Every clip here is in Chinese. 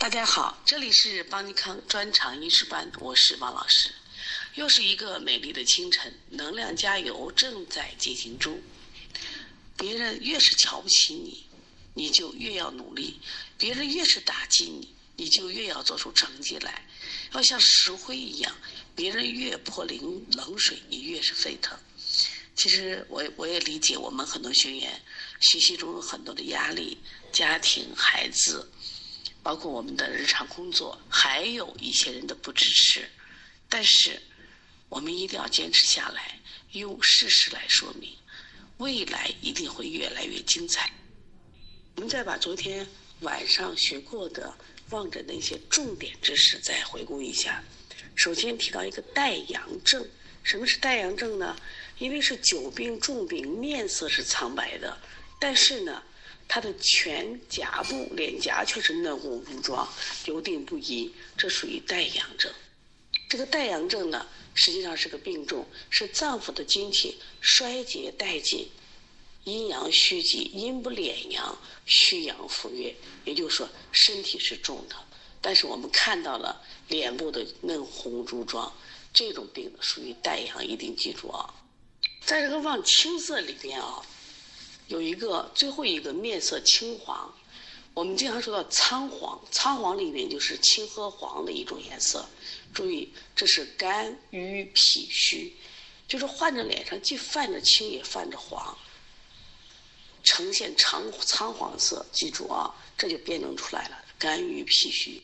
大家好，这里是邦尼康专场医师班，我是王老师。又是一个美丽的清晨，能量加油正在进行中。别人越是瞧不起你，你就越要努力；别人越是打击你，你就越要做出成绩来。要像石灰一样，别人越泼冷冷水，你越是沸腾。其实我我也理解，我们很多学员学习中有很多的压力，家庭、孩子。包括我们的日常工作，还有一些人的不支持，但是我们一定要坚持下来，用事实来说明，未来一定会越来越精彩。我们再把昨天晚上学过的望诊的一些重点知识再回顾一下。首先提到一个带阳症，什么是带阳症呢？因为是久病重病，面色是苍白的，但是呢。他的全颊部、脸颊却是嫩红如妆、油定不移，这属于带阳症。这个带阳症呢，实际上是个病重，是脏腑的精气衰竭殆尽，阴阳虚极，阴不敛阳，虚阳浮越。也就是说，身体是重的，但是我们看到了脸部的嫩红如妆，这种病属于带阳，一定记住啊。在这个望青色里边啊。有一个最后一个面色青黄，我们经常说到苍黄，苍黄里面就是青和黄的一种颜色。注意，这是肝郁脾虚，就是患者脸上既泛着青也泛着黄，呈现苍苍黄色。记住啊，这就辨证出来了，肝郁脾虚。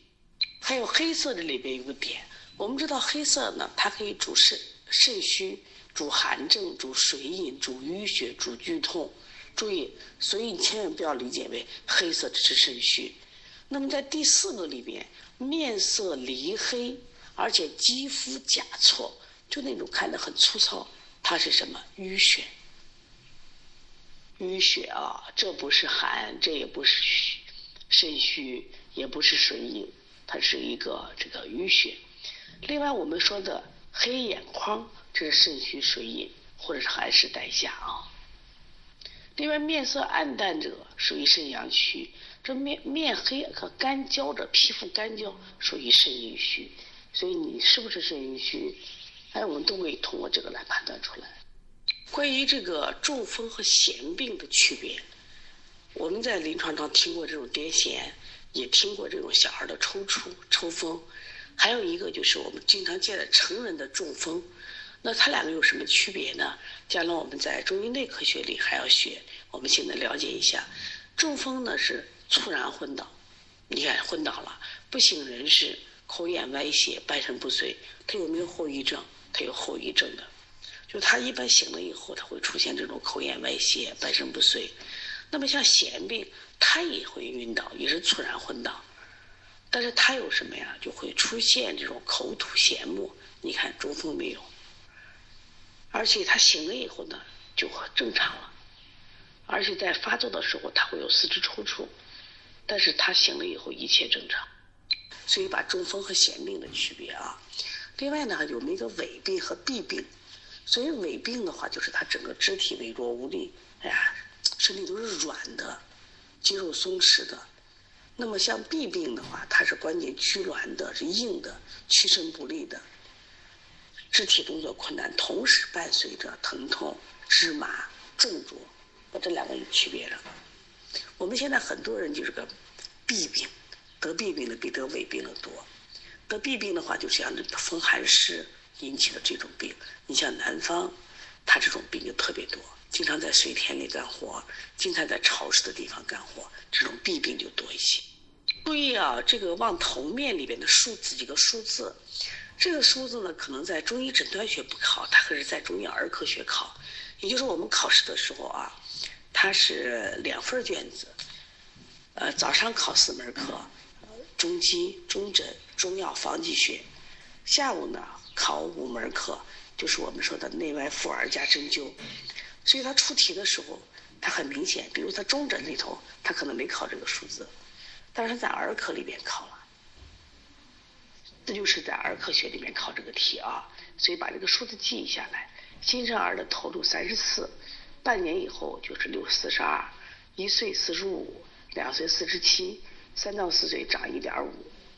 还有黑色的里边有个点，我们知道黑色呢，它可以主肾肾虚，主寒症，主水饮，主淤血，主剧痛。注意，所以你千万不要理解为黑色的是肾虚。那么在第四个里边，面色黧黑，而且肌肤甲错，就那种看着很粗糙，它是什么？淤血。淤血啊，这不是寒，这也不是虚，肾虚，也不是水饮，它是一个这个淤血。另外我们说的黑眼眶，这是肾虚水饮，或者是寒湿带下啊。另外，面色暗淡者属于肾阳虚；这面面黑和干焦者，皮肤干焦属于肾阴虚。所以你是不是肾阴虚？哎，我们都可以通过这个来判断出来。关于这个中风和痫病的区别，我们在临床上听过这种癫痫，也听过这种小孩的抽搐、抽风，还有一个就是我们经常见的成人的中风。那它两个有什么区别呢？将来我们在中医内科学里还要学。我们现在了解一下，中风呢是猝然昏倒，你看昏倒了，不省人事，口眼歪斜，半身不遂。他有没有后遗症？他有后遗症的，就他一般醒了以后，他会出现这种口眼歪斜、半身不遂。那么像痫病，他也会晕倒，也是猝然昏倒，但是他有什么呀？就会出现这种口吐涎沫。你看中风没有？而且他醒了以后呢，就正常了。而且在发作的时候，他会有四肢抽搐，但是他醒了以后一切正常。所以把中风和痫病的区别啊。另外呢，有那个痿病和痹病。所以痿病的话，就是他整个肢体痿弱无力，哎呀，身体都是软的，肌肉松弛的。那么像痹病的话，它是关节拘挛的，是硬的，屈伸不利的。肢体动作困难，同时伴随着疼痛、肢麻、重浊，那这两个有区别了。我们现在很多人就是个痹病，得痹病的比得痿病的多。得痹病的话，就像这风寒湿引起的这种病。你像南方，他这种病就特别多，经常在水田里干活，经常在潮湿的地方干活，这种痹病就多一些。注意啊，这个望头面里边的数字几个数字。这个数字呢，可能在中医诊断学不考，它可是在中医儿科学考。也就是我们考试的时候啊，它是两份卷子，呃，早上考四门课，中基、中诊、中药、方剂学；下午呢考五门课，就是我们说的内外妇儿加针灸。所以他出题的时候，他很明显，比如他中诊里头，他可能没考这个数字，但是在儿科里边考了。这就是在儿科学里面考这个题啊，所以把这个数字记下来。新生儿的头颅三十四，半年以后就是六四十二，一岁四十五，两岁四十七，三到四岁长一点五，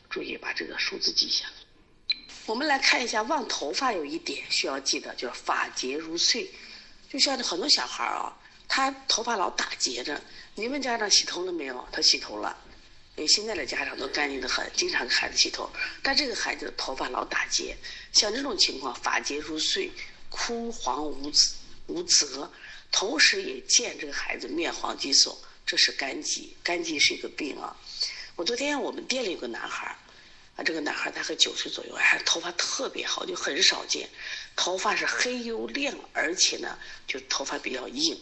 注意把这个数字记下来。我们来看一下望头发有一点需要记得，就是发结如碎。就像很多小孩啊，他头发老打结着。你问家长洗头了没有？他洗头了。因为现在的家长都干净的很，经常给孩子洗头。但这个孩子的头发老打结，像这种情况，发结如碎，枯黄无无泽，同时也见这个孩子面黄肌瘦。这是肝疾，肝疾是一个病啊。我昨天我们店里有个男孩啊，这个男孩大概九岁左右，还头发特别好，就很少见。头发是黑又亮，而且呢，就头发比较硬。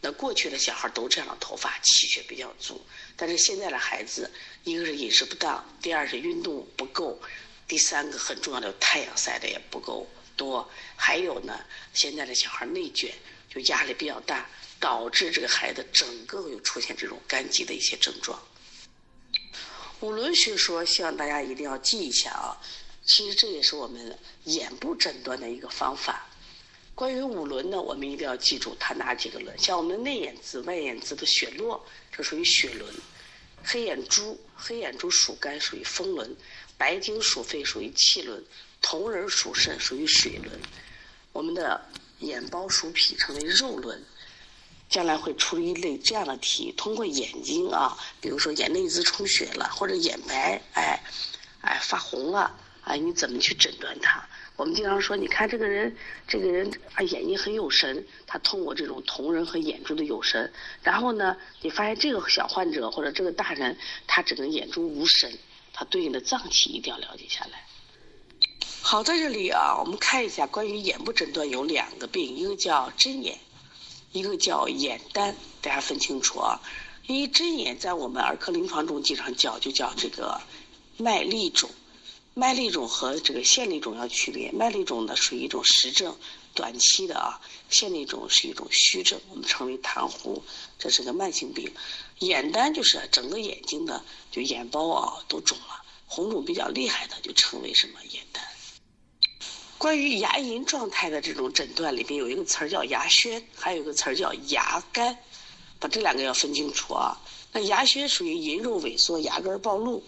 那过去的小孩都这样的头发，气血比较足。但是现在的孩子，一个是饮食不当，第二是运动不够，第三个很重要的太阳晒的也不够多，还有呢，现在的小孩内卷，就压力比较大。导致这个孩子整个又出现这种肝疾的一些症状。五轮学说，希望大家一定要记一下啊！其实这也是我们眼部诊断的一个方法。关于五轮呢，我们一定要记住它哪几个轮？像我们内眼眦、外眼眦的血络，这属于血轮；黑眼珠，黑眼珠属肝，属于风轮；白睛属肺，属于气轮；瞳仁属肾，属于水轮；我们的眼包属脾，称为肉轮。将来会出一类这样的题，通过眼睛啊，比如说眼内眦充血了，或者眼白哎哎发红了，哎你怎么去诊断它？我们经常说，你看这个人，这个人啊眼睛很有神，他通过这种瞳仁和眼珠的有神，然后呢，你发现这个小患者或者这个大人，他整个眼珠无神，他对应的脏器一定要了解下来。好，在这里啊，我们看一下关于眼部诊断有两个病，一个叫针眼。一个叫眼单，大家分清楚啊。因为针眼在我们儿科临床中经常叫，就叫这个麦粒肿。麦粒肿和这个线粒肿要区别，麦粒肿呢属于一种实症，短期的啊；线粒肿是一种虚症，我们称为痰糊，这是个慢性病。眼单就是整个眼睛的就眼包啊都肿了，红肿比较厉害的就称为什么眼单。关于牙龈状态的这种诊断里边有一个词儿叫牙宣，还有一个词儿叫牙干，把这两个要分清楚啊。那牙宣属于龈肉萎缩、牙根暴露、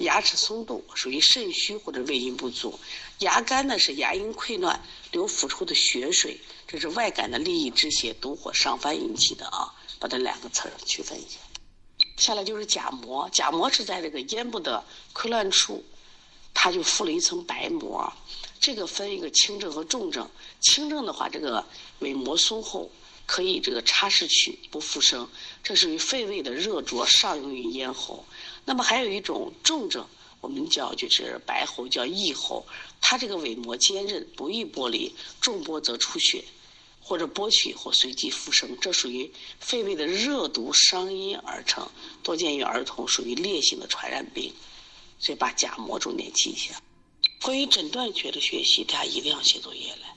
牙齿松动，属于肾虚或者胃阴不足；牙干呢是牙龈溃乱、流腐出的血水，这是外感的痢液止血、毒火伤烦引起的啊。把这两个词儿区分一下。下来就是假膜，假膜是在这个咽部的溃烂处，它就附了一层白膜。这个分一个轻症和重症，轻症的话，这个尾膜松厚，可以这个插拭去不复生，这属于肺胃的热灼，上用于咽喉。那么还有一种重症，我们叫就是白喉，叫异喉，它这个尾膜坚韧，不易剥离，重剥则出血，或者剥去以后随即复生，这属于肺胃的热毒伤阴而成，多见于儿童，属于烈性的传染病，所以把假膜重点记一下。关于诊断学的学习，大家一定要写作业来，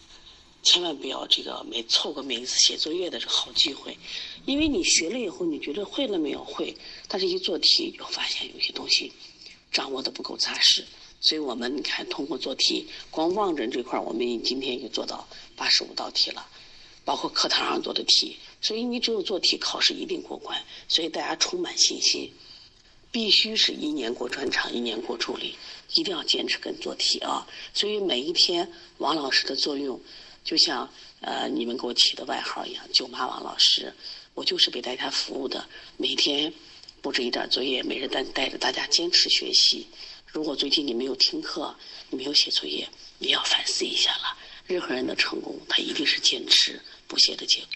千万不要这个没错过每一次写作业的这个好机会，因为你学了以后，你觉得会了没有？会，但是一做题又发现有些东西掌握的不够扎实，所以我们你看通过做题，光望诊这块儿，我们今天就做到八十五道题了，包括课堂上做的题，所以你只有做题，考试一定过关，所以大家充满信心。必须是一年过专场，一年过助理，一定要坚持跟做题啊！所以每一天，王老师的作用，就像呃你们给我起的外号一样，“舅妈王老师”，我就是为大家服务的。每天布置一点作业，每日带带着大家坚持学习。如果最近你没有听课，你没有写作业，你要反思一下了。任何人的成功，他一定是坚持不懈的结果。